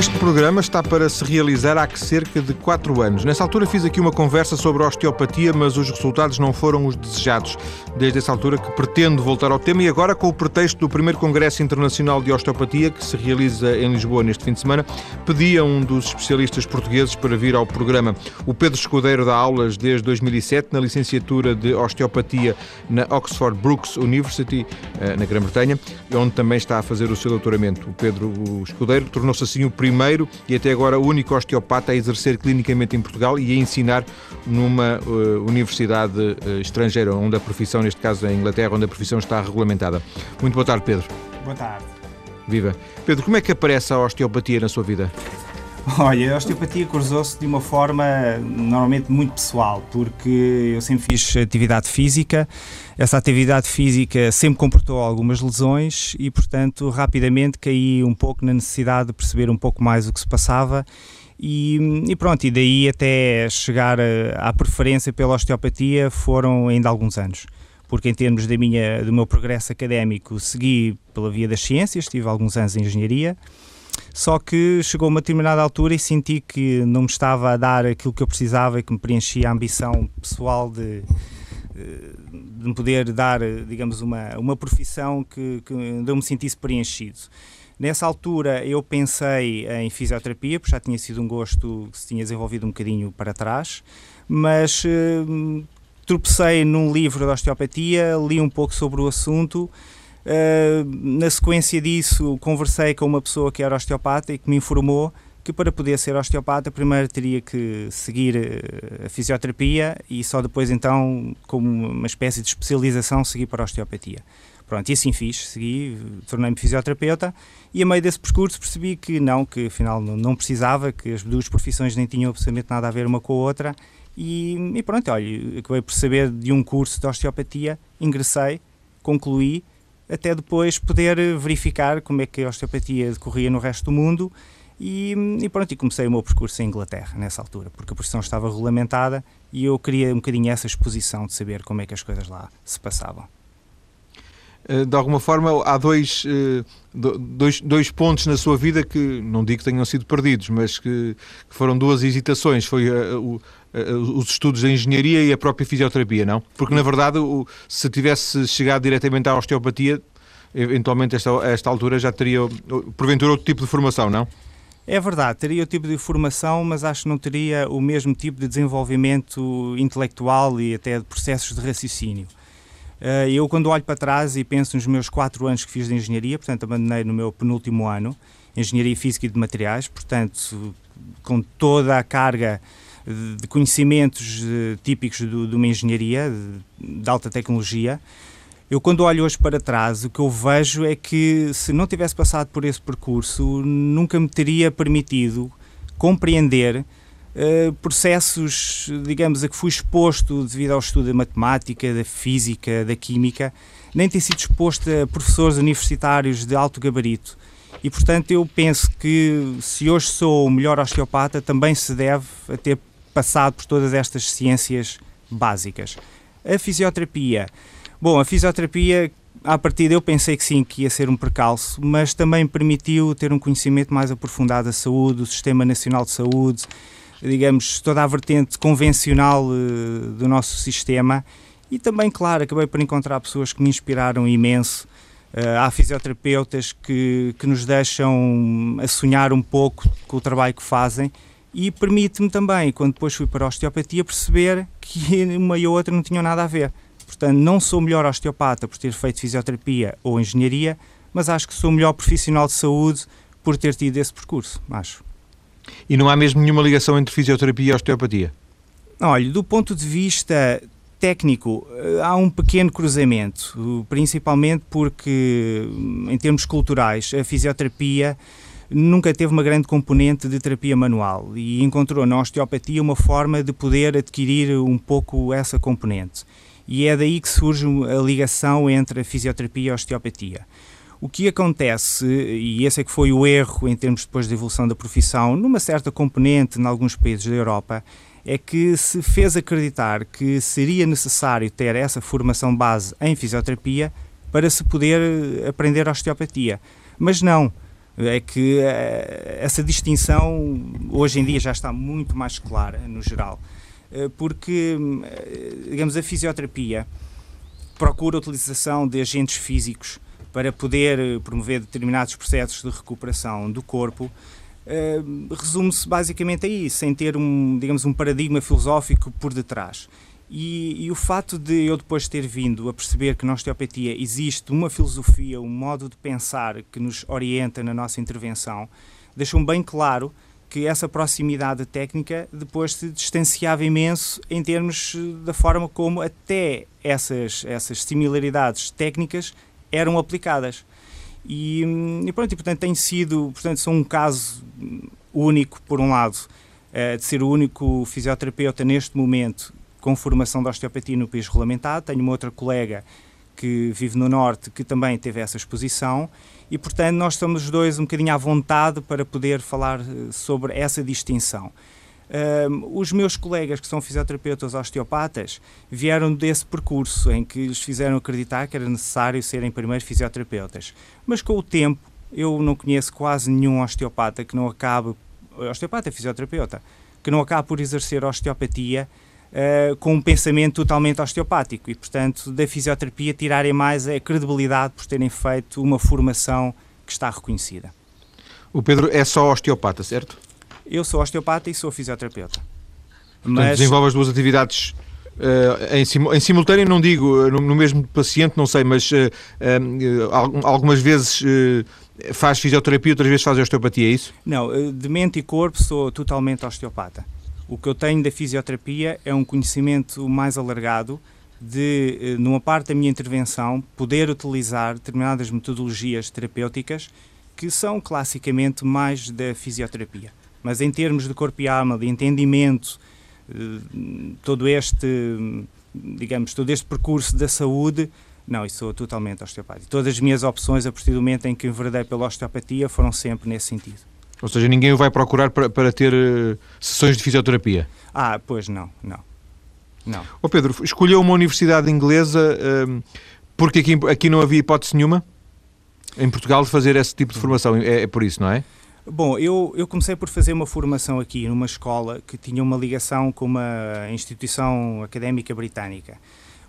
Este programa está para se realizar há cerca de 4 anos. Nessa altura fiz aqui uma conversa sobre a osteopatia, mas os resultados não foram os desejados. Desde essa altura que pretendo voltar ao tema e agora com o pretexto do primeiro Congresso Internacional de Osteopatia, que se realiza em Lisboa neste fim de semana, pedi a um dos especialistas portugueses para vir ao programa. O Pedro Escudeiro dá aulas desde 2007 na licenciatura de Osteopatia na Oxford Brookes University, eh, na Grã-Bretanha, onde também está a fazer o seu doutoramento. O Pedro Escudeiro tornou-se assim o primeiro e até agora o único osteopata a exercer clinicamente em Portugal e a ensinar numa uh, universidade uh, estrangeira, onde a profissão, neste caso em Inglaterra, onde a profissão está regulamentada. Muito boa tarde, Pedro. Boa tarde. Viva. Pedro, como é que aparece a osteopatia na sua vida? Olha, a osteopatia cruzou-se de uma forma normalmente muito pessoal, porque eu sempre fiz atividade física, essa atividade física sempre comportou algumas lesões e, portanto, rapidamente caí um pouco na necessidade de perceber um pouco mais o que se passava e, e, pronto, e daí até chegar à preferência pela osteopatia foram ainda alguns anos. Porque em termos da minha, do meu progresso académico segui pela via das ciências, tive alguns anos em engenharia, só que chegou uma determinada altura e senti que não me estava a dar aquilo que eu precisava e que me preenchia a ambição pessoal de, de me poder dar, digamos, uma, uma profissão que, que eu me sentisse preenchido. Nessa altura eu pensei em fisioterapia, porque já tinha sido um gosto que se tinha desenvolvido um bocadinho para trás, mas uh, tropecei num livro de osteopatia, li um pouco sobre o assunto Uh, na sequência disso, conversei com uma pessoa que era osteopata e que me informou que para poder ser osteopata primeiro teria que seguir eh, a fisioterapia e só depois então, como uma espécie de especialização, seguir para a osteopatia. Pronto, e assim fiz, segui, tornei-me fisioterapeuta e a meio desse percurso percebi que não, que afinal não precisava, que as duas profissões nem tinham absolutamente nada a ver uma com a outra e, e pronto, olha, acabei por saber de um curso de osteopatia, ingressei, concluí até depois poder verificar como é que a osteopatia decorria no resto do mundo e, e, pronto, e comecei o meu percurso em Inglaterra nessa altura, porque a profissão estava regulamentada e eu queria um bocadinho essa exposição de saber como é que as coisas lá se passavam. Eh, de alguma forma, há dois, eh, dois, dois pontos na sua vida que não digo que tenham sido perdidos, mas que, foram duas hesitações. Foi eh, os estudos de engenharia e a própria fisioterapia, não? Porque, na verdade, se tivesse chegado diretamente à osteopatia, eventualmente, a esta, a esta altura já teria, porventura, outro tipo de formação, não? É verdade, teria o tipo de formação, mas acho que não teria o mesmo tipo de desenvolvimento intelectual e até de processos de raciocínio. Eh, eu, quando olho para trás e penso nos meus quatro anos que fiz de engenharia, portanto, abandonei no meu penúltimo ano, engenharia física e de materiais, portanto, com toda a carga de conhecimentos eh, típicos de uma engenharia de, de alta tecnologia. Eu, quando olho hoje para trás, o que eu vejo é que se não tivesse passado por esse percurso, nunca me teria permitido compreender Uh, processos, digamos, a que fui exposto devido ao estudo da matemática, da física, da química, nem ter sido exposto a professores universitários de alto gabarito. E, portanto, eu penso que se hoje sou o melhor osteopata, também se deve a ter passado por todas estas ciências básicas. A fisioterapia. Bom, a fisioterapia, à partida eu pensei que sim, que ia ser um percalço, mas também permitiu ter um conhecimento mais aprofundado da saúde, do Sistema Nacional de Saúde, digamos, toda a vertente convencional uh, do nosso sistema e também, claro, acabei por encontrar pessoas que me inspiraram imenso. Uh, há fisioterapeutas que, que nos deixam a sonhar um pouco com o trabalho que fazem e permite-me também, quando depois fui para a osteopatia, perceber que uma e a outra não tinham nada a ver. Portanto, não sou melhor osteopata por ter feito fisioterapia ou engenharia, mas acho que sou melhor profissional de saúde por ter tido esse percurso, acho. E não há mesmo nenhuma ligação entre fisioterapia e osteopatia? Olha, do ponto de vista técnico, eh, há um pequeno cruzamento, principalmente porque, em termos culturais, a fisioterapia nunca teve uma grande componente de terapia manual e encontrou na osteopatia uma forma de poder adquirir um pouco essa componente. E é daí que surge a ligação entre a fisioterapia e a osteopatia. O que acontece, e esse é que foi o erro em termos depois da evolução da profissão, numa certa componente em alguns países da Europa, é que se fez acreditar que seria necessário ter essa formação base em fisioterapia para se poder aprender osteopatia. Mas não. é que uh, essa distinção hoje em dia já está muito mais clara no geral, porque, digamos, a fisioterapia procura a utilização de agentes físicos para poder promover determinados processos de recuperação do corpo, resume-se basicamente aí, sem ter um, digamos, um paradigma filosófico por detrás. E, e, o fato de eu depois ter vindo a perceber que na osteopatia existe uma filosofia, um modo de pensar que nos orienta na nossa intervenção, deixou-me bem claro que essa proximidade técnica depois se distanciava imenso em termos da forma como até essas, essas similaridades técnicas eram aplicadas. E, hum, e pronto, e, portanto, tem sido, portanto, sou um caso único, por um lado, uh, de ser o único fisioterapeuta neste momento com formação de osteopatia no país regulamentado. Tenho uma outra colega que vive no Norte que também teve essa exposição e, portanto, nós estamos os dois um bocadinho à vontade para poder falar eh, sobre essa distinção. Um, os meus colegas que são fisioterapeutas osteopatas vieram desse percurso em que lhes fizeram acreditar que era necessário serem primeiro fisioterapeutas. Mas com o tempo, eu não conheço quase nenhum osteopata que não acabe, osteopata fisioterapeuta, que não acabe por exercer osteopatia uh, com um pensamento totalmente osteopático e, portanto, da fisioterapia tirarem mais a credibilidade por terem feito uma formação que está reconhecida. O Pedro é só osteopata, certo? Eu sou osteopata e sou fisioterapeuta. Portanto, Mas... desenvolve as duas atividades uh, em, sim, em, simultâneo, não digo uh, no, no, mesmo paciente, não sei, mas uh, algumas vezes faz fisioterapia, outras vezes faz osteopatia, é isso? Não, de mente e corpo sou totalmente osteopata. O que eu tenho da fisioterapia é um conhecimento mais alargado de, numa parte da minha intervenção, poder utilizar determinadas metodologias terapêuticas que são classicamente mais da fisioterapia. Mas em termos de corpo e alma, de entendimento, eh, todo este, digamos, todo este percurso da saúde, não, sou totalmente osteopático. Todas as minhas opções, a partir do momento em que enveredei pela osteopatia, foram sempre nesse sentido. Ou seja, ninguém o vai procurar para, para ter uh, sessões de fisioterapia? Ah, pois não, não. não. Oh Pedro, escolheu uma universidade inglesa uh, porque aqui, aqui não havia hipótese nenhuma em Portugal de fazer esse tipo de formação, é, é por isso, não é? Bom, eu, eu comecei por fazer uma formação aqui numa escola que tinha uma ligação com uma instituição académica britânica.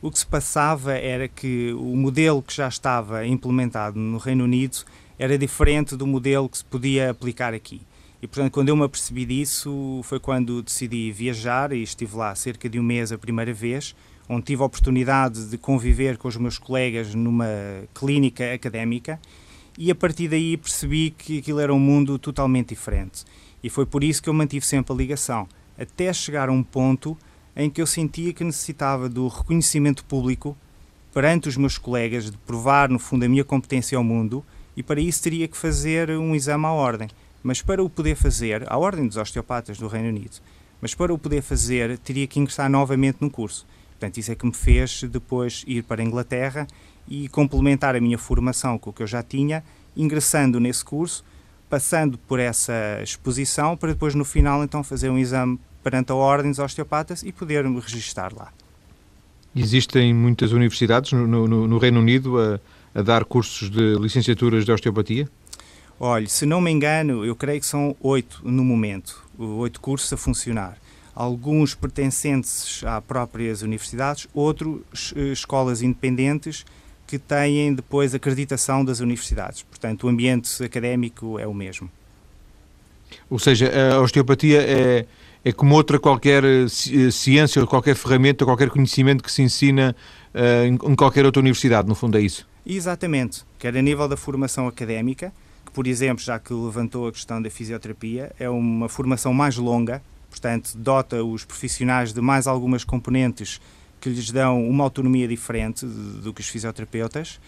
O que se passava era que o modelo que já estava implementado no Reino Unido era diferente do modelo que se podia aplicar aqui. E, portanto, quando eu me apercebi disso, foi quando decidi viajar e estive lá cerca de um mês a primeira vez, onde tive a oportunidade de conviver com os meus colegas numa clínica académica e a partir daí percebi que aquilo era um mundo totalmente diferente. E foi por isso que eu mantive sempre a ligação, até chegar a um ponto em que eu sentia que necessitava do reconhecimento público perante os meus colegas, de provar no fundo a minha competência ao mundo, e para isso teria que fazer um exame à ordem. Mas para o poder fazer, à ordem dos osteopatas do Reino Unido, mas para o poder fazer, teria que ingressar novamente no curso. Portanto, isso é que me fez depois ir para a Inglaterra e complementar a minha formação com o que eu já tinha, ingressando nesse curso, passando por essa exposição, para depois no final então fazer um exame perante a ordem dos osteopatas e poder me registar lá. Existem muitas universidades no, no, no Reino Unido a, a, dar cursos de licenciaturas de osteopatia? Olhe, se não me engano, eu creio que são oito no momento, oito cursos a funcionar. Alguns pertencentes a próprias universidades, outros eh, escolas independentes que têm depois acreditação das universidades. Portanto, o ambiente académico é o mesmo. Ou seja, a osteopatia é, é como outra qualquer eh, eh, ciência qualquer ferramenta, qualquer conhecimento que se ensina uh, em qualquer outra universidade, no fundo é isso? Exatamente, quer a nível da formação académica, que por exemplo, já que levantou a questão da fisioterapia, é uma formação mais longa, portanto dota os profissionais de mais algumas componentes que lhes dão uma autonomia diferente do que os fisioterapeutas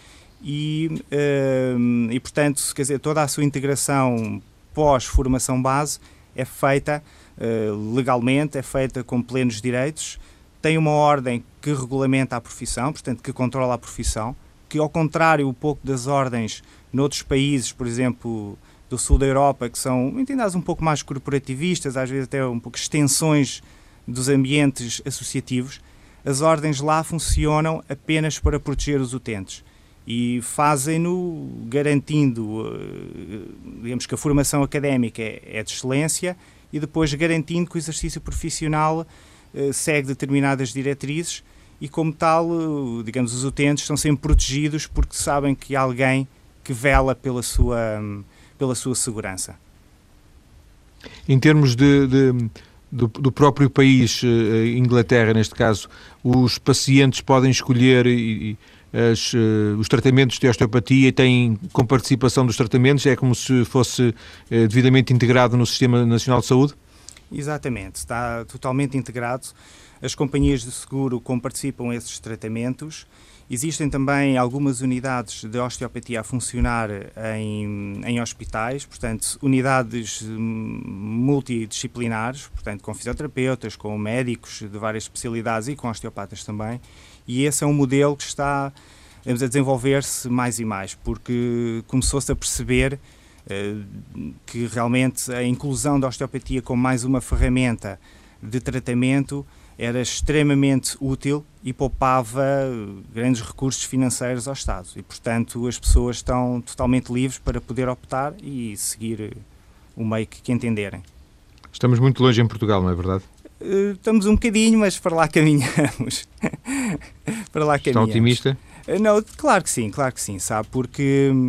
e, uh, e portanto, quer dizer, toda a sua integração pós-formação base é feita uh, legalmente, é feita com plenos direitos, tem uma ordem que regulamenta a profissão, portanto, que controla a profissão, que ao contrário um pouco das ordens noutros países, por exemplo, do sul da Europa, que são entendidas um pouco mais corporativistas, às vezes até um pouco extensões dos ambientes associativos, as ordens lá funcionam apenas para proteger os utentes. e fazem-no garantindo, eh, digamos que a formação académica é, é de excelência e depois garantindo que o exercício profissional eh, segue determinadas diretrizes e como tal, eh, digamos, os utentes estão sempre protegidos porque sabem que há alguém que vela pela sua, pela sua segurança. Em termos de, de do, do, próprio país, Inglaterra neste caso, os pacientes podem escolher e, as, os tratamentos de osteopatia e têm com participação dos tratamentos? É como se fosse devidamente integrado no Sistema Nacional de Saúde? Exatamente, está totalmente integrado. As companhias de seguro participam esses tratamentos. Existem também algumas unidades de osteopatia a funcionar em, em hospitais, portanto, unidades hum, multidisciplinares, portanto, com fisioterapeutas, com médicos de várias especialidades e com osteopatas também. E esse é um modelo que está a desenvolver-se mais e mais, porque começou-se a perceber eh, que realmente a inclusão da osteopatia como mais uma ferramenta de tratamento era extremamente útil e poupava grandes recursos financeiros ao Estado. E, portanto, as pessoas estão totalmente livres para poder optar e seguir o meio que, que entenderem. Estamos muito longe em Portugal, não é verdade? Eh, estamos um bocadinho, mas para lá caminhamos. para lá caminhamos. Está otimista? Eh, não, claro que sim, claro que sim, sabe? Porque hum,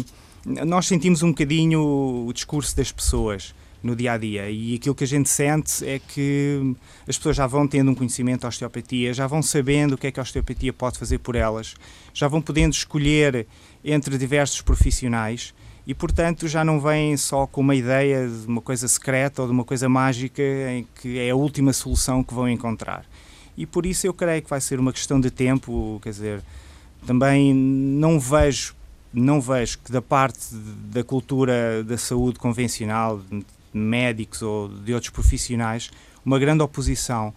nós sentimos um bocadinho o discurso das pessoas no dia a dia e aquilo que a gente sente é que as pessoas já vão tendo um conhecimento da osteopatia, já vão sabendo o que é que a osteopatia pode fazer por elas, já vão podendo escolher entre diversos profissionais e, portanto, já não vêm só com uma ideia de uma coisa secreta ou de uma coisa mágica em que é a última solução que vão encontrar. E por isso eu creio que vai ser uma questão de tempo, quer dizer, também não vejo não vejo que da parte da cultura da saúde convencional, médicos ou de outros profissionais, uma grande oposição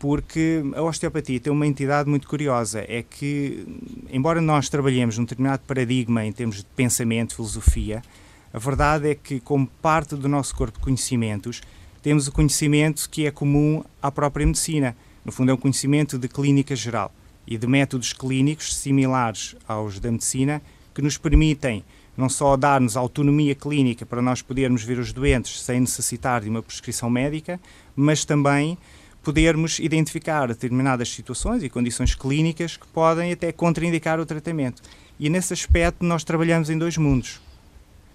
porque a osteopatia tem uma entidade muito curiosa, é que, embora nós trabalhemos num determinado paradigma em termos de pensamento, filosofia, a verdade é que, como parte do nosso corpo de conhecimentos, temos o conhecimento que é comum à própria medicina. No fundo, é um conhecimento de clínica geral e de métodos clínicos similares aos da medicina que nos permitem não só dar-nos autonomia clínica para nós podermos ver os doentes sem necessitar de uma prescrição médica, mas também podermos identificar determinadas situações e condições clínicas que podem até contraindicar o tratamento. E nesse aspecto nós trabalhamos em dois mundos.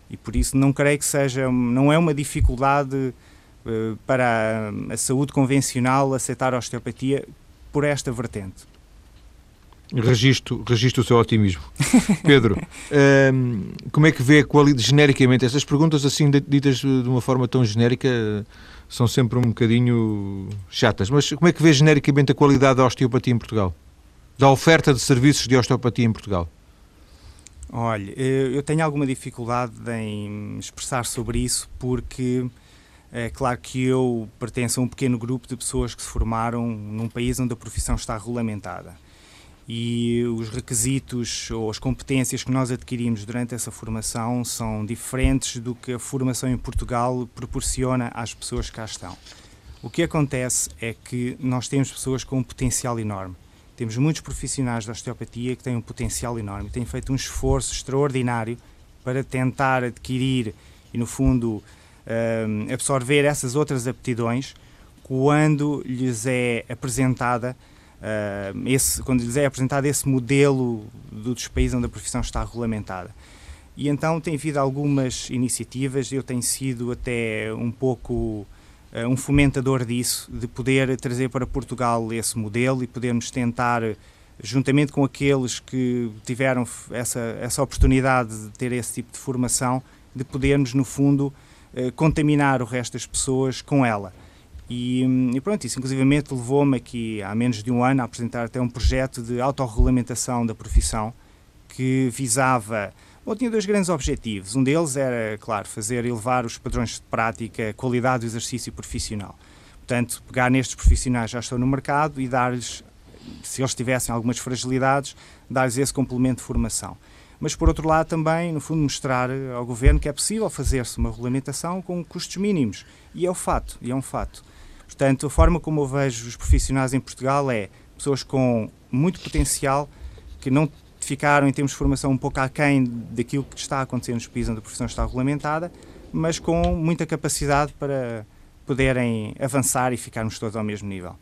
E por isso não creio que seja, não é uma dificuldade uh, para a saúde convencional aceitar a osteopatia por esta vertente. Registro, registro o seu otimismo. Pedro, um, ehm, como é que vê genericamente essas perguntas assim ditas de uma forma tão genérica? são sempre um bocadinho chatas. Mas como é que vê genericamente a qualidade da osteopatia em Portugal? Da oferta de serviços de osteopatia em Portugal? Olha, eu tenho alguma dificuldade em expressar sobre isso porque é claro que eu pertenço a um pequeno grupo de pessoas que se formaram num país onde a profissão está regulamentada e os requisitos ou as competências que nós adquirimos durante essa formação são diferentes do que a formação em Portugal proporciona às pessoas que cá estão. O que acontece é que nós temos pessoas com um potencial enorme. Temos muitos profissionais da osteopatia que têm um potencial enorme, têm feito um esforço extraordinário para tentar adquirir e, no fundo, hum, absorver essas outras aptidões quando lhes é apresentada uh, esse, quando lhes é apresentado esse modelo dos países onde a profissão está regulamentada. E então tem havido algumas iniciativas, eu tenho sido até um pouco uh, um fomentador disso, de poder trazer para Portugal esse modelo e podermos tentar, juntamente com aqueles que tiveram essa, essa oportunidade de ter esse tipo de formação, de podermos, no fundo, uh, contaminar o resto das pessoas com ela. E, e, pronto, isso inclusivamente levou-me aqui há menos de um ano a apresentar até um projeto de autorregulamentação da profissão que visava, bom, tinha dois grandes objetivos. Um deles era, claro, fazer elevar os padrões de prática, qualidade do exercício profissional. Portanto, pegar nestes profissionais que já estão no mercado e dar-lhes, se eles tivessem algumas fragilidades, dar-lhes esse complemento de formação. Mas, por outro lado, também, no fundo, mostrar ao Governo que é possível fazer-se uma regulamentação com custos mínimos. E é o fato, e é um fato. Portanto, a forma como eu vejo os profissionais em Portugal é pessoas com muito potencial que não ficaram em termos de formação um pouco aquém daquilo que está acontecendo nos países onde a profissão está regulamentada, mas com muita capacidade para poderem avançar e ficarmos todos ao mesmo nível.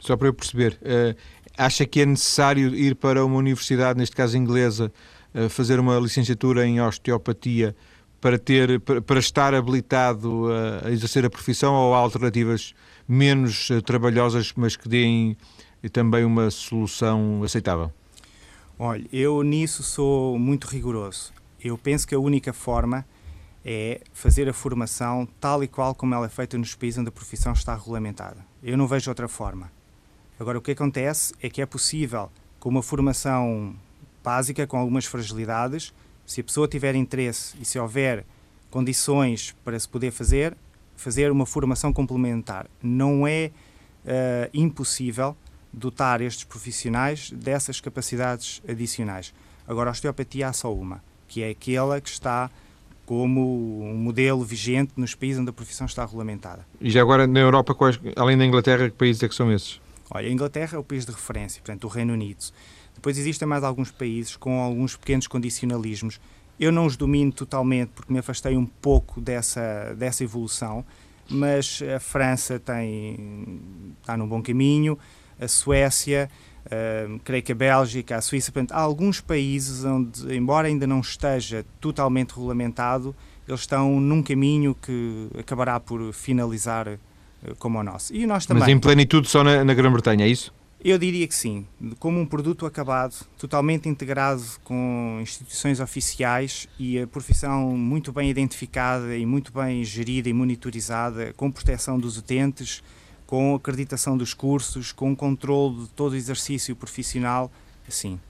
Só para eu perceber, uh, acha que é necessário ir para uma universidade, neste caso inglesa, uh, fazer uma licenciatura em osteopatia para, ter, para, estar habilitado a, a, exercer a profissão ou há alternativas menos uh, trabalhosas, mas que deem também uma solução aceitável? Olha, eu nisso sou muito rigoroso. Eu penso que a única forma é fazer a formação tal e qual como ela é feita nos países onde a profissão está regulamentada. Eu não vejo outra forma. Agora, o que acontece é que é possível, com uma formação básica, com algumas fragilidades, se a pessoa tiver interesse e se houver condições para se poder fazer, fazer uma formação complementar. Não é uh, impossível dotar estes profissionais dessas capacidades adicionais. Agora, a osteopatia há só uma, que é aquela que está como um modelo vigente nos países onde a profissão está regulamentada. E já agora, na Europa, quais, além da Inglaterra, que países é que são esses? Olha, a Inglaterra é o país de referência, portanto, o Reino Unido. Depois existem mais alguns países com alguns pequenos condicionalismos. Eu não os domino totalmente porque me afastei um pouco dessa, dessa evolução, mas a França tem, está num bom caminho, a Suécia, Uh, creio que a Bélgica, a Suíça, portanto, há alguns países onde, embora ainda não esteja totalmente regulamentado, eles estão num caminho que acabará por finalizar uh, como o nosso. E nós também. Mas em plenitude só na, na Grã-Bretanha, é isso? Eu diria que sim, como um produto acabado, totalmente integrado com instituições oficiais e a profissão muito bem identificada e muito bem gerida e monitorizada, com proteção dos utentes, com acreditação dos cursos, com controle de todo o exercício profissional, assim.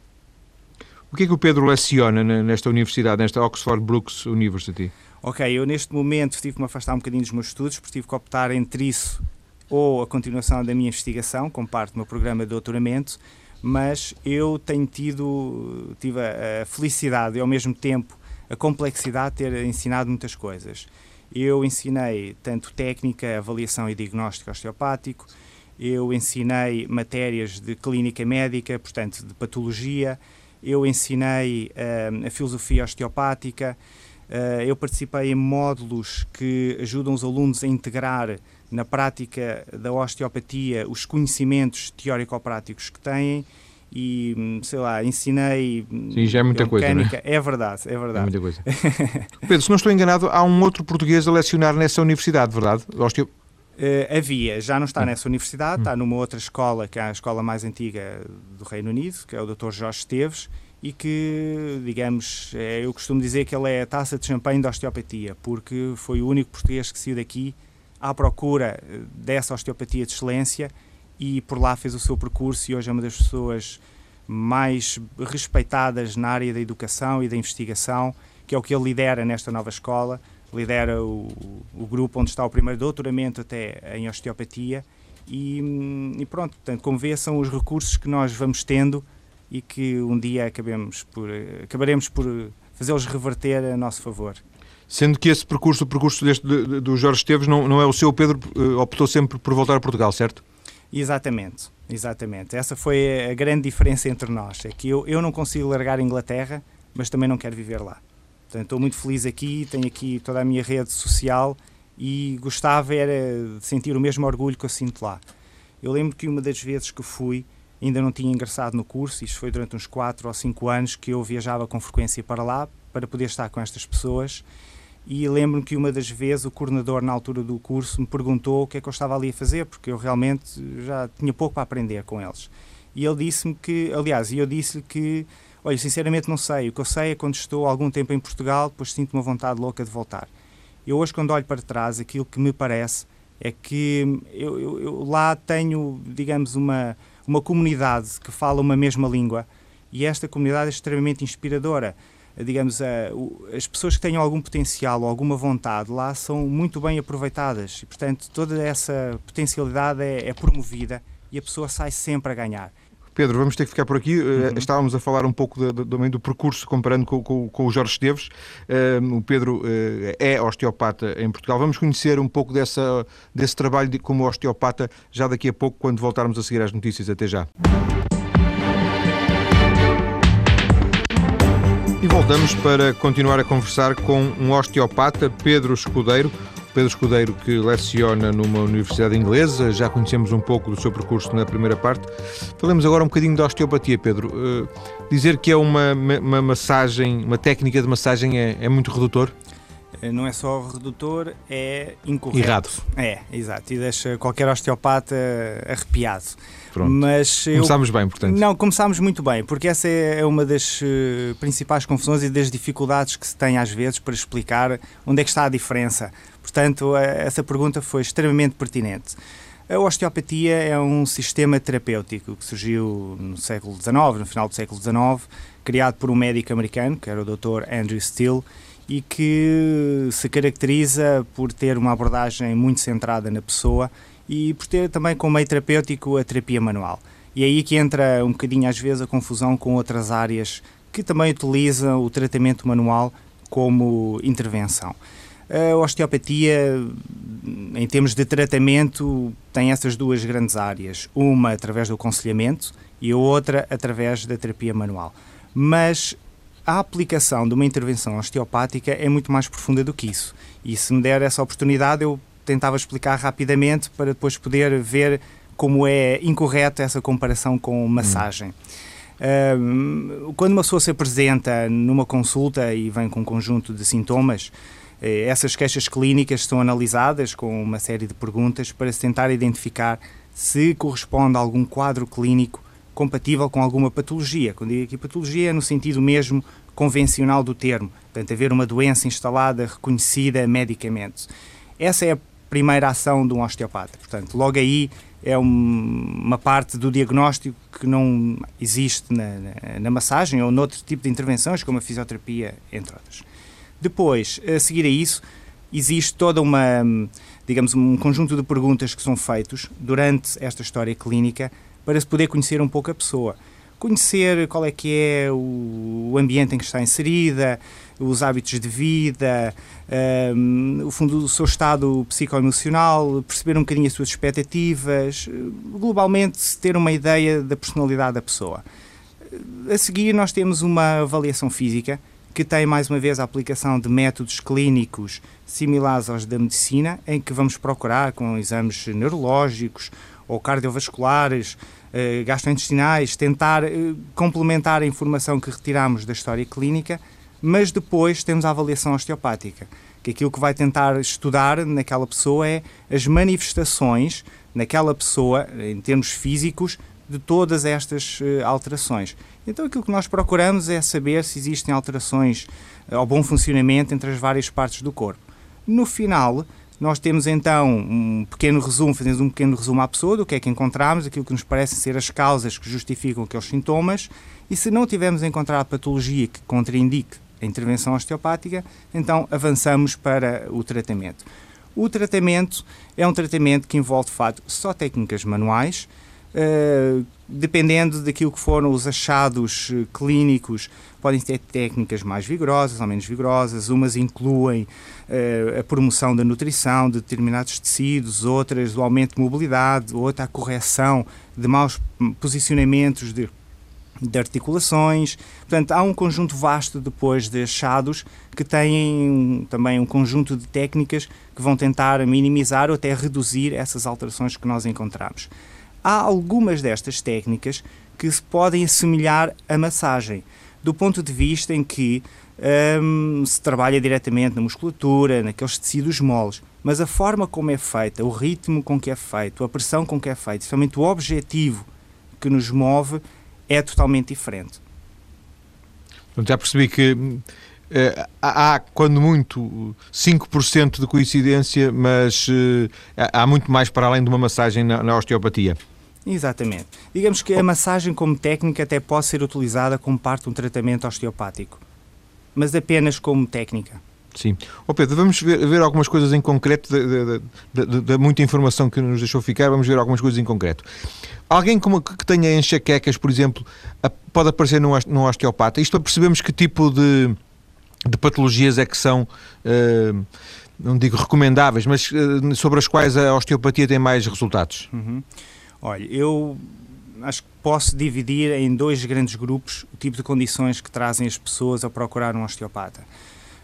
O que é que o Pedro leciona nesta universidade, nesta Oxford Brookes University? Ok, eu neste momento tive que me afastar um bocadinho dos meus estudos, porque tive que optar entre isso ou a continuação da minha investigação, como parte do meu programa de doutoramento, mas eu tenho tido tive a felicidade e ao mesmo tempo a complexidade de ter ensinado muitas coisas. Eu ensinei tanto técnica, avaliação e diagnóstico osteopático, eu ensinei matérias de clínica médica, portanto, de patologia, eu ensinei uh, a filosofia osteopática, uh, eu participei em módulos que ajudam os alunos a integrar na prática da osteopatia os conhecimentos teórico-práticos que têm e, hum, sei lá, ensinei. Sim, já é muita coisa. É? é verdade, é verdade. É muita coisa. Pedro, se não estou enganado, há um outro português a lecionar nessa universidade, verdade? Osteo... Uh, havia, já não está hum. nessa universidade, hum. está numa outra escola, que é a escola mais antiga do Reino Unido, que é o Dr. Jorge Esteves, e que, digamos, é, eu costumo dizer que ele é a taça de champanhe da osteopatia, porque foi o único português que saiu daqui à procura eh, dessa osteopatia de excelência e por lá fez o seu percurso e hoje é uma das pessoas mais respeitadas na área da educação e da investigação, que é o que ele lidera nesta nova escola, lidera o, o grupo onde está o primeiro doutoramento até em osteopatia e, e, pronto, portanto, como vê, são os recursos que nós vamos tendo e que um dia acabemos por, acabaremos por fazê-los reverter a nosso favor. Sendo que esse percurso, o percurso deste, do Jorge Esteves, não, não é o seu, Pedro eh, optou sempre por voltar a Portugal, certo? Exatamente, exatamente. Essa foi a grande diferença entre nós. É que eu, eu não consigo largar a Inglaterra, mas também não quero viver lá. Portanto, estou muito feliz aqui, tenho aqui toda a minha rede social e gostava era de sentir o mesmo orgulho que eu sinto lá. Eu lembro que uma das vezes que fui, ainda não tinha ingressado no curso, isto foi durante uns 4 ou 5 anos que eu viajava com frequência para lá para poder estar com estas pessoas e lembro-me que uma das vezes o coordenador, na altura do curso, me perguntou o que é que eu estava ali a fazer, porque eu realmente já tinha pouco para aprender com eles. E ele disse-me que, aliás, eu disse-lhe que, olha, sinceramente não sei, o que eu sei é quando estou algum tempo em Portugal, depois sinto uma vontade louca de voltar. Eu hoje, quando olho para trás, aquilo que me parece é que eu, eu, eu lá tenho, digamos, uma, uma comunidade que fala uma mesma língua e esta comunidade é extremamente inspiradora digamos, as pessoas que tenham algum potencial ou alguma vontade lá são muito bem aproveitadas e, portanto, toda essa potencialidade é, é promovida e a pessoa sai sempre a ganhar. Pedro, vamos ter que ficar por aqui. Eh, uhum. Estávamos a falar um pouco do, do, do percurso comparando com, com, com, o Jorge Esteves. O Pedro uh, é osteopata em Portugal. Vamos conhecer um pouco dessa, desse trabalho de, como osteopata já daqui a pouco, quando voltarmos a seguir as notícias. Até já. Voltamos para continuar a conversar com um osteopata, Pedro Escudeiro. Pedro Escudeiro, que leciona numa universidade inglesa, já conhecemos um pouco do seu percurso na primeira parte. Falemos agora um bocadinho da osteopatia, Pedro. Uh, dizer que é uma, uma massagem, uma técnica de massagem é, é muito redutor? Eh, não é só redutor, é incorreto. Errado. É, exato. E deixa qualquer osteopata arrepiado. Pronto. Mas eu... Começámos bem, portanto. Não, começámos muito bem, porque essa é uma das uh, principais confusões e das dificuldades que se tem às vezes para explicar onde é que está a diferença. Portanto, essa pergunta foi extremamente pertinente. A osteopatia é um sistema terapêutico que surgiu no século XIX, no final do século XIX, criado por um médico americano, que era o Dr. Andrew Steele, e que se caracteriza por ter uma abordagem muito centrada na pessoa e por ter também como meio terapêutico a terapia manual. E é aí que entra um bocadinho às vezes a confusão com outras áreas que também utilizam o tratamento manual como intervenção. A osteopatia, em termos de tratamento, tem essas duas grandes áreas. Uma através do aconselhamento e a outra através da terapia manual. Mas a aplicação de uma intervenção osteopática é muito mais profunda do que isso. E se me der essa oportunidade, eu tentava explicar rapidamente para depois poder ver como é incorreta essa comparação com massagem. Hum. Quando uma pessoa se apresenta numa consulta e vem com um conjunto de sintomas, eh, essas queixas clínicas são analisadas com uma série de perguntas para se tentar identificar se corresponde a algum quadro clínico compatível com alguma patologia. Quando digo aqui patologia é no sentido mesmo convencional do termo, portanto, haver uma doença instalada, reconhecida medicamente. Essa é a primeira ação de um osteopata. Portanto, logo aí é um, uma parte do diagnóstico que não existe na, na, na, massagem ou noutro tipo de intervenções, como a fisioterapia, entre outras. Depois, a seguir a isso, existe toda uma, digamos, um conjunto de perguntas que são feitos durante esta história clínica para se poder conhecer um pouco a pessoa. Conhecer qual é que é o ambiente em que está inserida, os hábitos de vida, um, o fundo do seu estado psicoemocional, perceber um bocadinho as suas expectativas, globalmente ter uma ideia da personalidade da pessoa. A seguir nós temos uma avaliação física que tem mais uma vez a aplicação de métodos clínicos similares aos da medicina, em que vamos procurar com exames neurológicos ou cardiovasculares, gastrointestinais, tentar eh, complementar a informação que retiramos da história clínica, mas depois temos a avaliação osteopática, que aquilo que vai tentar estudar naquela pessoa é as manifestações naquela pessoa, em termos físicos, de todas estas uh, alterações. Então aquilo que nós procuramos é saber se existem alterações ao bom funcionamento entre as várias partes do corpo. No final, nós temos então um pequeno resumo, fazemos um pequeno resumo à pessoa do que é que encontramos, aquilo que nos parecem ser as causas que justificam aqueles sintomas, e se não tivermos encontrado patologia que contraindique a intervenção osteopática, então avançamos para o tratamento. O tratamento é um tratamento que envolve, de facto, só técnicas manuais, Uh, dependendo daquilo que foram os achados uh, clínicos, podem ter técnicas mais vigorosas ou menos vigorosas. Umas incluem uh, a promoção da nutrição de determinados tecidos, outras o aumento de mobilidade, outra a correção de maus posicionamentos de, de articulações. Portanto, há um conjunto vasto depois de achados que têm também um conjunto de técnicas que vão tentar minimizar ou até reduzir essas alterações que nós encontramos há algumas destas técnicas que se podem assemelhar à massagem, do ponto de vista em que hum, se trabalha diretamente na musculatura, naqueles tecidos moles, mas a forma como é feita, o ritmo com que é feito, a pressão com que é feito, somente o objetivo que nos move é totalmente diferente. já percebi que Uh, há, quando muito, 5% de coincidência, mas uh, há muito mais para além de uma massagem na, na, osteopatia. Exatamente. Digamos que a massagem, como técnica, até pode ser utilizada como parte de um tratamento osteopático, mas apenas como técnica. Sim. Oh Pedro, vamos ver, ver algumas coisas em concreto, da muita informação que nos deixou ficar, vamos ver algumas coisas em concreto. Alguém como, que tenha enxaquecas, por exemplo, pode aparecer num, num osteopata. Isto para percebermos que tipo de de patologias é que são, uh, não digo recomendáveis, mas uh, sobre as quais a osteopatia tem mais resultados? Uhum. Olha, eu acho que posso dividir em dois grandes grupos o tipo de condições que trazem as pessoas a procurar um osteopata.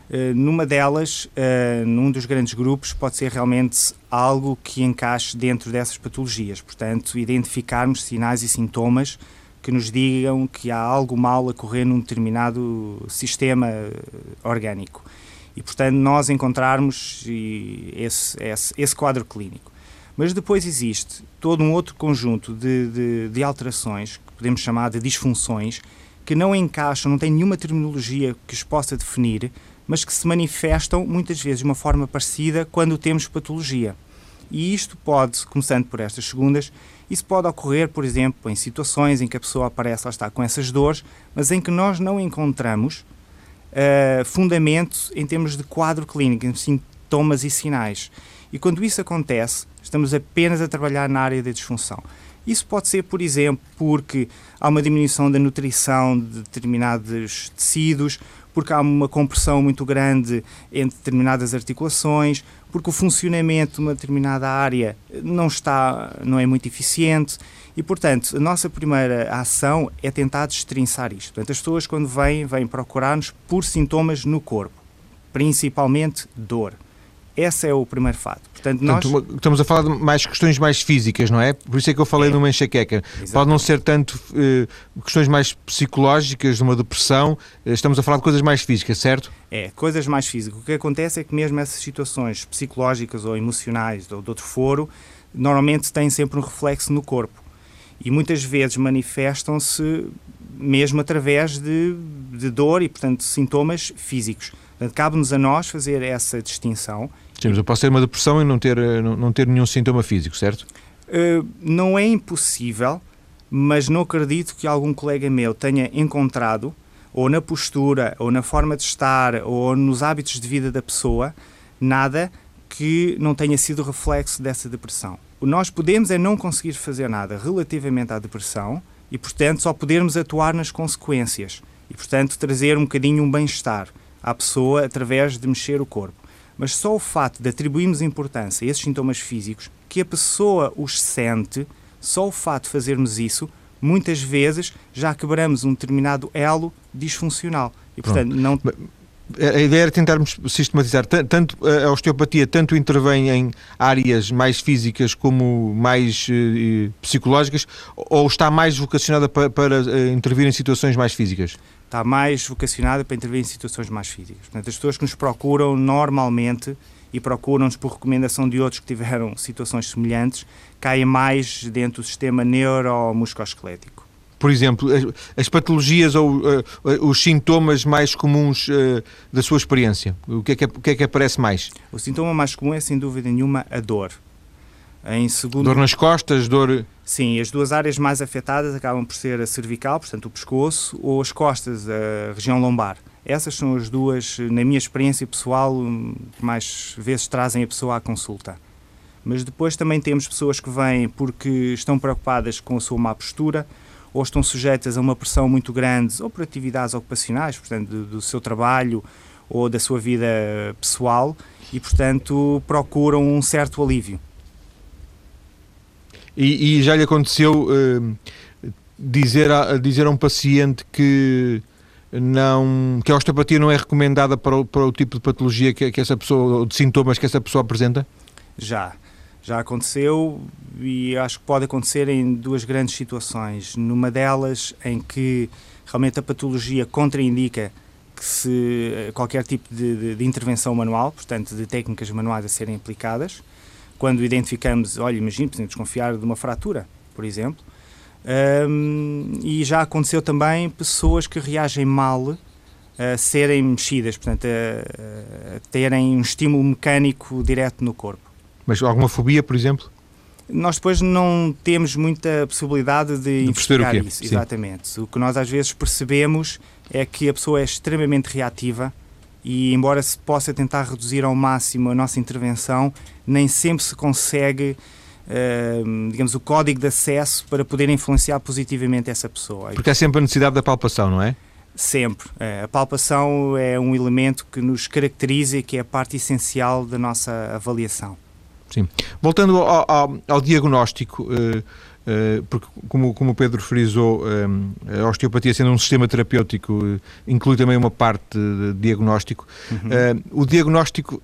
Uh, numa delas, uh, num dos grandes grupos, pode ser realmente algo que encaixe dentro dessas patologias. Portanto, identificarmos sinais e sintomas que nos digam que há algo mal a correr num determinado sistema orgânico. E, portanto, nós encontrarmos esse, esse, esse quadro clínico. Mas depois existe todo um outro conjunto de, de, de, alterações, que podemos chamar de disfunções, que não encaixam, não têm nenhuma terminologia que os possa definir, mas que se manifestam muitas vezes de uma forma parecida quando temos patologia. E isto pode, começando por estas segundas, isso pode ocorrer, por exemplo, em situações em que a pessoa aparece, lá está, com essas dores, mas em que nós não encontramos uh, fundamento em termos de quadro clínico, em sintomas e sinais. E quando isso acontece, estamos apenas a trabalhar na área da disfunção. Isso pode ser, por exemplo, porque há uma diminuição da nutrição de determinados tecidos, porque há uma compressão muito grande entre determinadas articulações, porque o funcionamento de uma determinada área não está, não é muito eficiente e, portanto, a nossa primeira ação é tentar destrinçar isto. Portanto, as pessoas quando vêm, vêm procurar-nos por sintomas no corpo, principalmente dor. Esse é o primeiro fato. Portanto, nós... estamos a falar de mais questões mais físicas, não é? Por isso é que eu falei é. numa enxaqueca. Exatamente. Pode não ser tanto eh, questões mais psicológicas, de uma depressão, eh, estamos a falar de coisas mais físicas, certo? É, coisas mais físicas. O que acontece é que mesmo essas situações psicológicas ou emocionais ou de outro foro, normalmente têm sempre um reflexo no corpo. E muitas vezes manifestam-se mesmo através de, de dor e, portanto, sintomas físicos. Portanto, cabe-nos a nós fazer essa distinção. Sim, eu posso ter uma depressão e não ter, eh, não, não ter nenhum sintoma físico, certo? Uh, não é impossível, mas não acredito que algum colega meu tenha encontrado, ou na postura, ou na forma de estar, ou nos hábitos de vida da pessoa, nada que não tenha sido reflexo dessa depressão. O nós podemos é não conseguir fazer nada relativamente à depressão e, portanto, só podermos atuar nas consequências e, portanto, trazer um bocadinho um bem-estar à pessoa através de mexer o corpo. Mas só o fato de atribuirmos importância a esses sintomas físicos, que a pessoa os sente, só o fato de fazermos isso, muitas vezes já quebramos um determinado elo disfuncional. E, portanto, Pronto. não. A ideia era tentarmos sistematizar. Tanto a osteopatia tanto intervém em áreas mais físicas como mais eh, psicológicas, ou está mais vocacionada para, para eh, intervir em situações mais físicas? está mais vocacionada para intervir em situações mais físicas. Portanto, as pessoas que nos procuram normalmente e procuram-nos por recomendação de outros que tiveram situações semelhantes, caem mais dentro do sistema neuromusculoesquelético. Por exemplo, as, as patologias ou uh, os sintomas mais comuns uh, da sua experiência, o que, é que, o que é que aparece mais? O sintoma mais comum é, sem dúvida nenhuma, a dor. Em segundo... Dor nas costas, dor... Sim, as duas áreas mais afetadas acabam por ser a cervical, portanto o pescoço, ou as costas, a região lombar. Essas são as duas, na minha experiência pessoal, que mais vezes trazem a pessoa à consulta. Mas depois também temos pessoas que vêm porque estão preocupadas com a sua má postura, ou estão sujeitas a uma pressão muito grande, ou por atividades ocupacionais, portanto, do, do seu trabalho ou da sua vida pessoal, e, portanto, procuram um certo alívio. E, e já lhe aconteceu uh, dizer, a, dizer a um paciente que não que a osteopatia não é recomendada para o, para o tipo de patologia que, que essa pessoa, ou de sintomas que essa pessoa apresenta? Já. Já aconteceu e acho que pode acontecer em duas grandes situações. Numa delas, em que realmente a patologia contraindica que se qualquer tipo de, de, de intervenção manual, portanto, de técnicas manuais a serem aplicadas, quando identificamos, olha, imagine, podemos desconfiar de uma fratura, por exemplo, um, e já aconteceu também pessoas que reagem mal a serem mexidas, portanto, a, a terem um estímulo mecânico direto no corpo. Mas alguma fobia, por exemplo? Nós depois não temos muita possibilidade de, de investigar isso. Sim. Exatamente. O que nós às vezes percebemos é que a pessoa é extremamente reativa e embora se possa tentar reduzir ao máximo a nossa intervenção, nem sempre se consegue, uh, digamos, o código de acesso para poder influenciar positivamente essa pessoa. Porque há sempre a necessidade da palpação, não é? Sempre. É, a palpação é um elemento que nos caracteriza e que é a parte essencial da nossa avaliação. Sim. Voltando ao, ao, ao diagnóstico, uh, porque, como, como o Pedro frisou, a osteopatia sendo um sistema terapêutico inclui também uma parte de diagnóstico. Uhum. O diagnóstico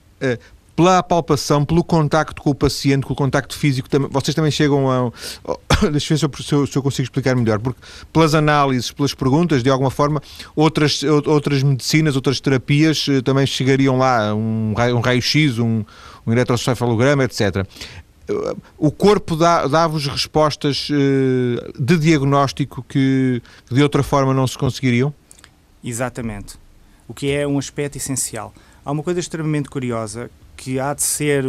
pela palpação, pelo contacto com o paciente, com o contacto físico, vocês também chegam a. Deixa eu ver se eu, se eu consigo explicar melhor, porque pelas análises, pelas perguntas, de alguma forma, outras, outras medicinas, outras terapias eh, também chegariam lá, um, raio-x, um, um eletrocefalograma, etc. O corpo dá-vos dá respostas eh, de diagnóstico que de outra forma não se conseguiriam? Exatamente. O que é um aspecto essencial. Há uma coisa extremamente curiosa que há de ser,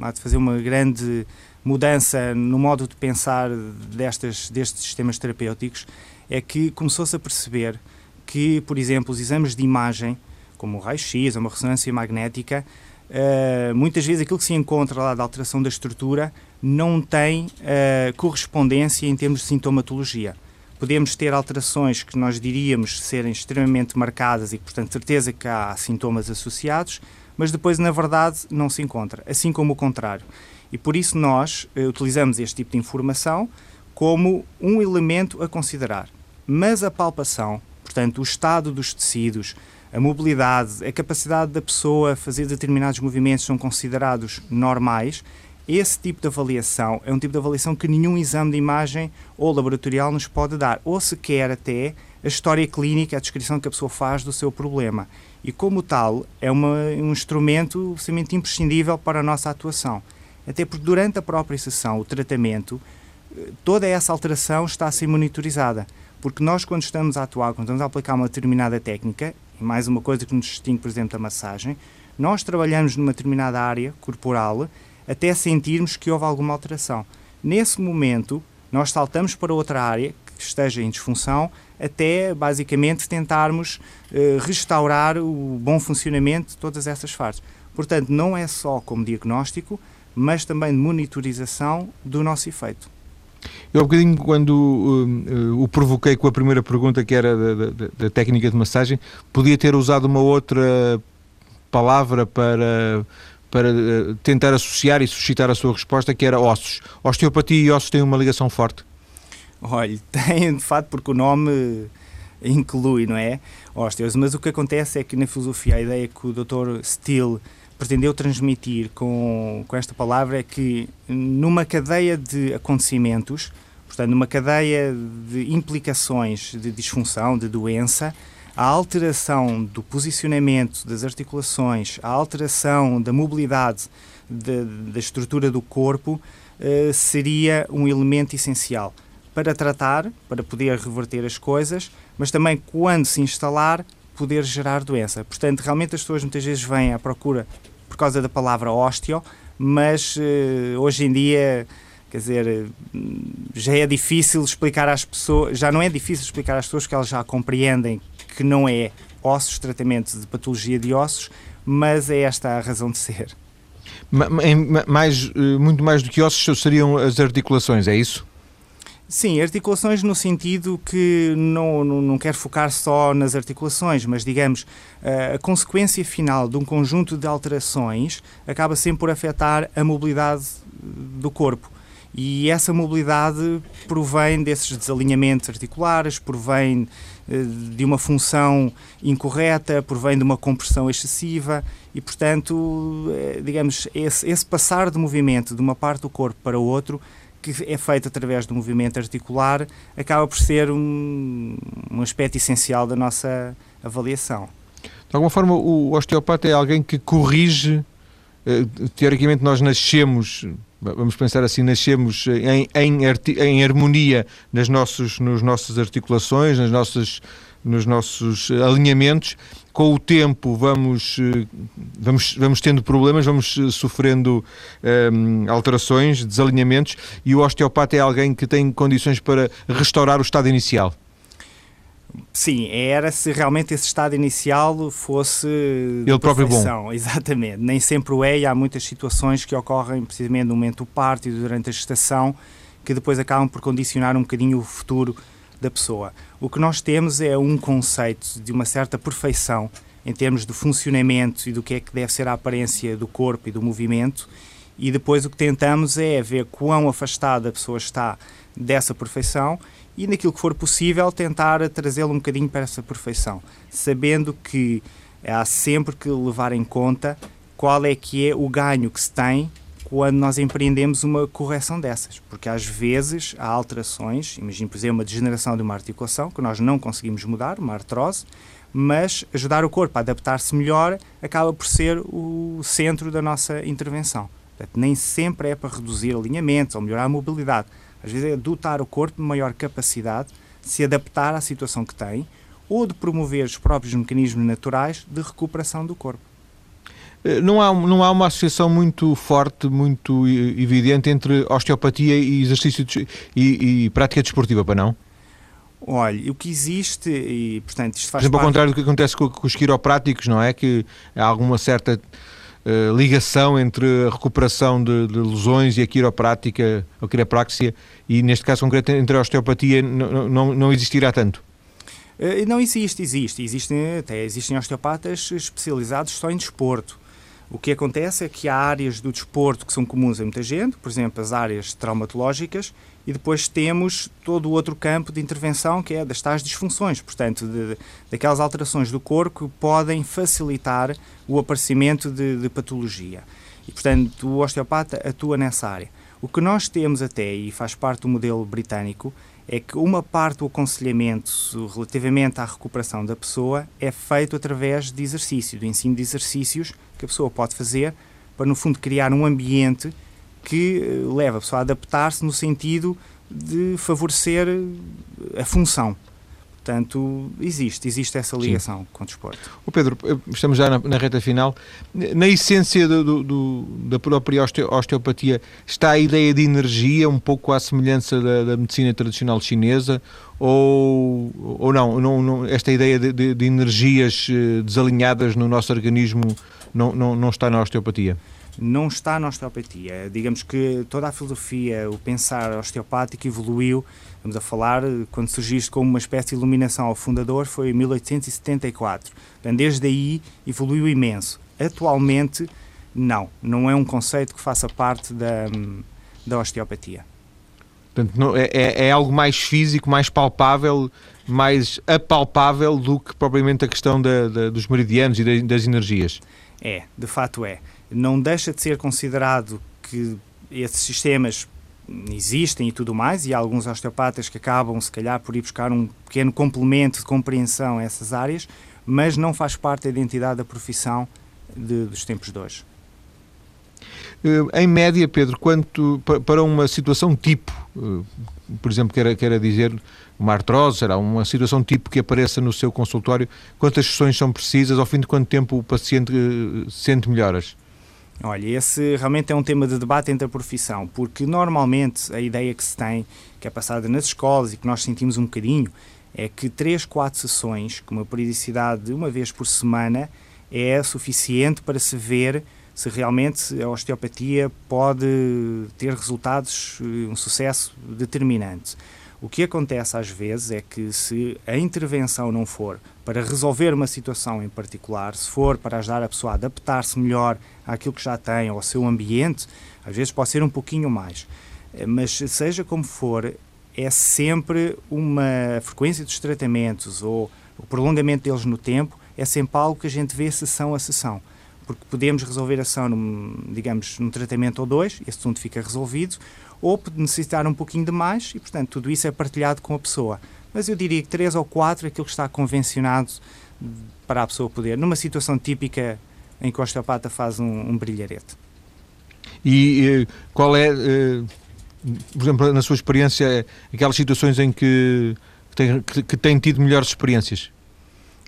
há de fazer uma grande mudança no modo de pensar destas, destes sistemas terapêuticos, é que começou-se a perceber que, por exemplo, os exames de imagem, como o raio-x, uma ressonância magnética, uh, muitas vezes aquilo que se encontra lá da alteração da estrutura não tem uh, correspondência em termos de sintomatologia. Podemos ter alterações que nós diríamos serem extremamente marcadas e, portanto, certeza que há sintomas associados, mas depois, na verdade, não se encontra, assim como o contrário. E por isso nós eh, utilizamos este tipo de informação como um elemento a considerar. Mas a palpação, portanto, o estado dos tecidos, a mobilidade, a capacidade da pessoa fazer determinados movimentos são considerados normais. Esse tipo de avaliação é um tipo de avaliação que nenhum exame de imagem ou laboratorial nos pode dar, ou sequer até a história clínica, a descrição que a pessoa faz do seu problema e, como tal, é uma, um instrumento absolutamente imprescindível para a nossa atuação. Até porque durante a própria sessão, o tratamento, eh, toda essa alteração está a ser monitorizada. Porque nós, quando estamos a atuar, quando estamos a aplicar uma determinada técnica, e mais uma coisa que nos distingue, por exemplo, da massagem, nós trabalhamos numa determinada área corporal até sentirmos que houve alguma alteração. Nesse momento, nós saltamos para outra área que esteja em disfunção até basicamente tentarmos uh, restaurar o bom funcionamento de todas essas fases. Portanto, não é só como diagnóstico, mas também de monitorização do nosso efeito. Eu, um bocadinho, quando uh, uh, o provoquei com a primeira pergunta, que era da, da, da, técnica de massagem, podia ter usado uma outra palavra para, para tentar associar e suscitar a sua resposta, que era ossos. Osteopatia e ossos têm uma ligação forte? Olha, tem de fato porque o nome inclui, não é? Ósteos, mas o que acontece é que na filosofia a ideia que o Dr. Steele pretendeu transmitir com, com esta palavra é que numa cadeia de acontecimentos, portanto, numa cadeia de implicações de disfunção, de doença, a alteração do posicionamento das articulações, a alteração da mobilidade de, da estrutura do corpo uh, seria um elemento essencial para tratar, para poder reverter as coisas, mas também quando se instalar, poder gerar doença. Portanto, realmente as pessoas muitas vezes vêm à procura por causa da palavra ósteo, mas uh, hoje em dia, quer dizer, já é difícil explicar às pessoas, já não é difícil explicar às pessoas que elas já compreendem que não é ossos, tratamento de patologia de ossos, mas é esta a razão de ser. Mais, eh, muito mais do que ossos seriam as articulações, é isso? Sim, articulações no sentido que não, não, não quero focar só nas articulações, mas digamos, a consequência final de um conjunto de alterações acaba sempre por afetar a mobilidade do corpo. E essa mobilidade provém desses desalinhamentos articulares, provém eh, de uma função incorreta, provém de uma compressão excessiva e, portanto, eh, digamos, esse, esse passar de movimento de uma parte do corpo para o outro que é feito através do movimento articular, acaba por ser um, um aspecto essencial da nossa avaliação. De alguma forma, o osteopata é alguém que corrige. Eh, teoricamente, nós nascemos, vamos pensar assim, nascemos em, em, em harmonia nas nossos, nos nossas articulações, nas nossas, nos nossos alinhamentos com o tempo vamos, eh, vamos, vamos tendo problemas, vamos eh, sofrendo ehm, alterações, desalinhamentos, e o osteopata é alguém que tem condições para restaurar o estado inicial. Sim, era se realmente esse estado inicial fosse ele próprio bom. Exatamente, nem sempre o é e há muitas situações que ocorrem precisamente no momento do parto e durante a gestação que depois acabam por condicionar um bocadinho o futuro da pessoa. O que nós temos é um conceito de uma certa perfeição em termos do funcionamento e do que é que deve ser a aparência do corpo e do movimento, e depois o que tentamos é ver quão afastada a pessoa está dessa perfeição e, naquilo que for possível, tentar trazê-lo um bocadinho para essa perfeição, sabendo que há sempre que levar em conta qual é que é o ganho que se tem quando nós empreendemos uma correção dessas, porque às vezes há alterações, imagine, por exemplo, uma degeneração de uma articulação que nós não conseguimos mudar, uma artrose, mas ajudar o corpo a adaptar-se melhor acaba por ser o centro da nossa intervenção. Portanto, nem sempre é para reduzir alinhamentos ou melhorar a mobilidade. Às vezes é dotar o corpo de maior capacidade de se adaptar à situação que tem ou de promover os próprios mecanismos naturais de recuperação do corpo. Eh, não há, não há uma associação muito forte, muito evidente entre osteopatia e exercício de, e, e prática desportiva, para não? Olha, o que existe, e portanto isto faz Por exemplo, parte... ao contrário do que acontece com, com os quiropráticos, não é? Que há alguma certa uh, ligação entre a recuperação de, de, lesões e a quiroprática, a quiropraxia, e neste caso concreto entre a osteopatia não, não, não existirá tanto? Uh, não existe, existe. Existem, até existem osteopatas especializados só em desporto. O que acontece é que há áreas do desporto que são comuns a muita gente, por exemplo, as áreas traumatológicas, e depois temos todo o outro campo de intervenção que é das tais disfunções, portanto, de, daquelas alterações do corpo que podem facilitar o aparecimento de, de patologia. E, portanto, o osteopata atua nessa área. O que nós temos até, e faz parte do modelo britânico, é que uma parte do aconselhamento relativamente à recuperação da pessoa é feito através de exercício, do ensino de exercícios que a pessoa pode fazer para, no fundo, criar um ambiente que eh, leva a pessoa a adaptar-se no sentido de favorecer eh, a função. Portanto, existe, existe essa ligação Sim. com o desporto. O Pedro, eh, estamos já na, na reta final. Na essência do, do, da própria osteopatia está a ideia de energia, um pouco à semelhança da, da medicina tradicional chinesa, ou, ou não, não, não esta ideia de, de, de, energias desalinhadas no nosso organismo não, não, não está na osteopatia? não está na osteopatia. Digamos que toda a filosofia, o pensar osteopático evoluiu. Estamos a falar, quando surgiu isto como uma espécie de iluminação ao fundador, foi em 1874. Portanto, desde aí evoluiu imenso. Atualmente, não. Não é um conceito que faça parte da, da osteopatia. Portanto, não, é, é, é algo mais físico, mais palpável, mais apalpável do que propriamente a questão da, da, dos meridianos e das energias. É, de facto é não deixa de ser considerado que esses sistemas existem e tudo mais, e há alguns osteopatas que acabam, se calhar, por ir buscar um pequeno complemento de compreensão a essas áreas, mas não faz parte da identidade da profissão de, dos tempos de hoje. Eh, em média, Pedro, quanto para uma situação tipo, eh, por exemplo, quer, quer dizer uma artrose, será uma situação tipo que apareça no seu consultório, quantas sessões são precisas, ao fim de quanto tempo o paciente eh, sente melhoras? Olha, esse realmente é um tema de debate entre a profissão, porque normalmente a ideia que se tem, que é passada nas escolas e que nós sentimos um bocadinho, é que 3, 4 sessões, com uma periodicidade de uma vez por semana, é suficiente para se ver se realmente a osteopatia pode ter resultados, eh, um sucesso determinante. O que acontece às vezes é que se a intervenção não for para resolver uma situação em particular, se for para ajudar a pessoa a adaptar-se melhor àquilo que já tem, ao seu ambiente, às vezes pode ser um pouquinho mais. Eh, mas seja como for, é sempre uma frequência dos tratamentos ou o prolongamento deles no tempo, é sempre algo que a gente vê sessão a sessão porque podemos resolver a ação, num, digamos, num tratamento ou dois, esse assunto fica resolvido, ou necessitar um pouquinho de mais e, portanto, tudo isso é partilhado com a pessoa. Mas eu diria que três ou quatro é aquilo que está convencionado para a pessoa poder, numa situação típica em que o osteopata faz um, um brilharete. E qual é, por exemplo, na sua experiência, aquelas situações em que, tem, que, que tem tido melhores experiências?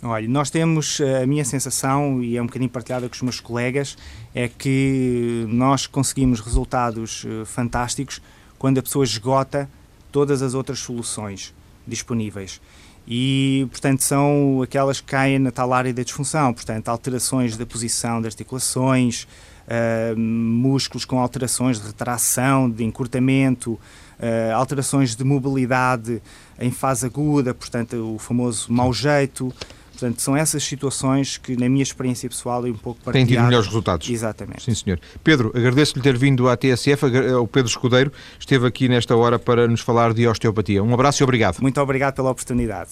Olha, nós temos, eh, a minha sensação, e é um bocadinho partilhada com os meus colegas, é que nós conseguimos resultados eh, fantásticos quando a pessoa esgota todas as outras soluções disponíveis. E, portanto, são aquelas que caem na tal área da disfunção, portanto, alterações da posição das articulações, uh, músculos com alterações de retração, de encurtamento, uh, alterações de mobilidade em fase aguda, portanto, o famoso mau jeito, Portanto, são essas situações que, na minha experiência pessoal, é um pouco partilhada. Tem tido melhores resultados. Exatamente. Sim, senhor. Pedro, agradeço-lhe ter vindo à TSF. O Pedro Escudeiro esteve aqui nesta hora para nos falar de osteopatia. Um abraço e obrigado. Muito obrigado pela oportunidade.